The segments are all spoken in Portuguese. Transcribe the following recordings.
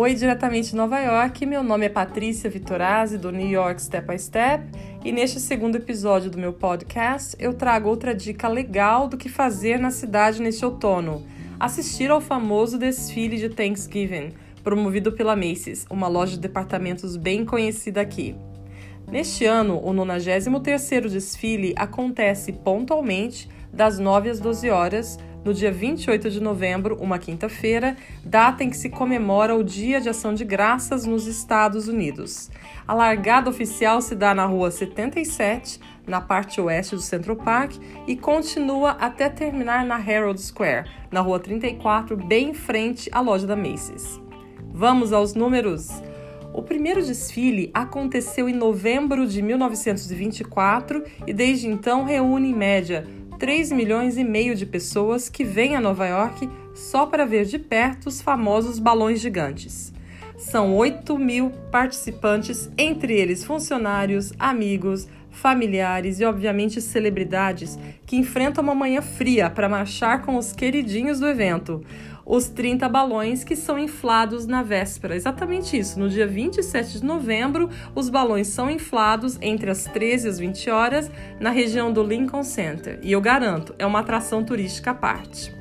Oi, diretamente de Nova York. Meu nome é Patrícia Vitorazzi, do New York Step by Step, e neste segundo episódio do meu podcast eu trago outra dica legal do que fazer na cidade neste outono: assistir ao famoso desfile de Thanksgiving, promovido pela Macy's, uma loja de departamentos bem conhecida aqui. Neste ano, o 93º desfile acontece pontualmente das 9 às 12 horas, no dia 28 de novembro, uma quinta-feira, data em que se comemora o Dia de Ação de Graças nos Estados Unidos. A largada oficial se dá na Rua 77, na parte oeste do Central Park, e continua até terminar na Herald Square, na Rua 34, bem em frente à loja da Macy's. Vamos aos números! O primeiro desfile aconteceu em novembro de 1924 e desde então reúne em média 3 milhões e meio de pessoas que vêm a Nova York só para ver de perto os famosos balões gigantes. São 8 mil participantes, entre eles funcionários, amigos, familiares e, obviamente, celebridades que enfrentam uma manhã fria para marchar com os queridinhos do evento os 30 balões que são inflados na véspera. Exatamente isso. No dia 27 de novembro, os balões são inflados entre as 13 e as 20 horas na região do Lincoln Center. E eu garanto, é uma atração turística à parte.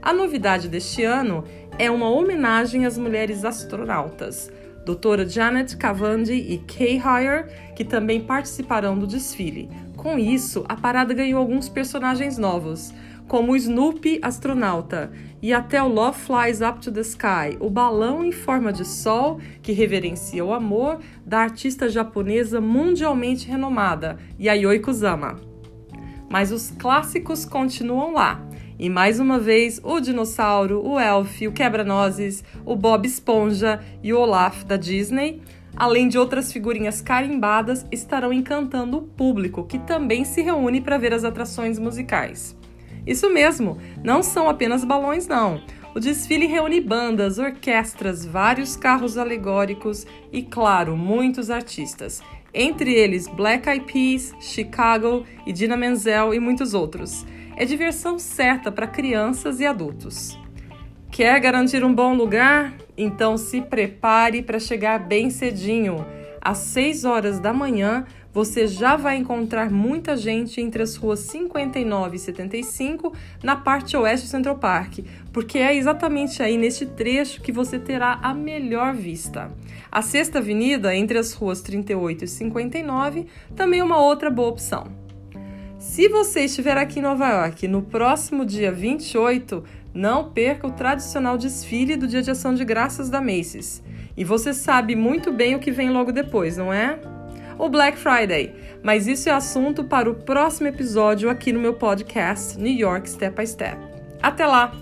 A novidade deste ano é uma homenagem às mulheres astronautas. Doutora Janet Cavandy e Kay Heyer, que também participarão do desfile. Com isso, a parada ganhou alguns personagens novos como o Snoopy astronauta e até o Love Flies Up to the Sky, o balão em forma de sol que reverencia o amor da artista japonesa mundialmente renomada, Yayoi Kusama. Mas os clássicos continuam lá. E mais uma vez, o dinossauro, o Elf, o quebra-nozes, o Bob Esponja e o Olaf da Disney, além de outras figurinhas carimbadas, estarão encantando o público, que também se reúne para ver as atrações musicais. Isso mesmo, não são apenas balões, não. O desfile reúne bandas, orquestras, vários carros alegóricos e, claro, muitos artistas. Entre eles Black Eyed Peas, Chicago, Idina Menzel e muitos outros. É diversão certa para crianças e adultos. Quer garantir um bom lugar? Então se prepare para chegar bem cedinho. Às 6 horas da manhã, você já vai encontrar muita gente entre as ruas 59 e 75 na parte oeste do Central Park, porque é exatamente aí neste trecho que você terá a melhor vista. A Sexta Avenida, entre as ruas 38 e 59, também é uma outra boa opção. Se você estiver aqui em Nova York no próximo dia 28, não perca o tradicional desfile do Dia de Ação de Graças da Macy's. E você sabe muito bem o que vem logo depois, não é? o Black Friday. Mas isso é assunto para o próximo episódio aqui no meu podcast New York Step by Step. Até lá!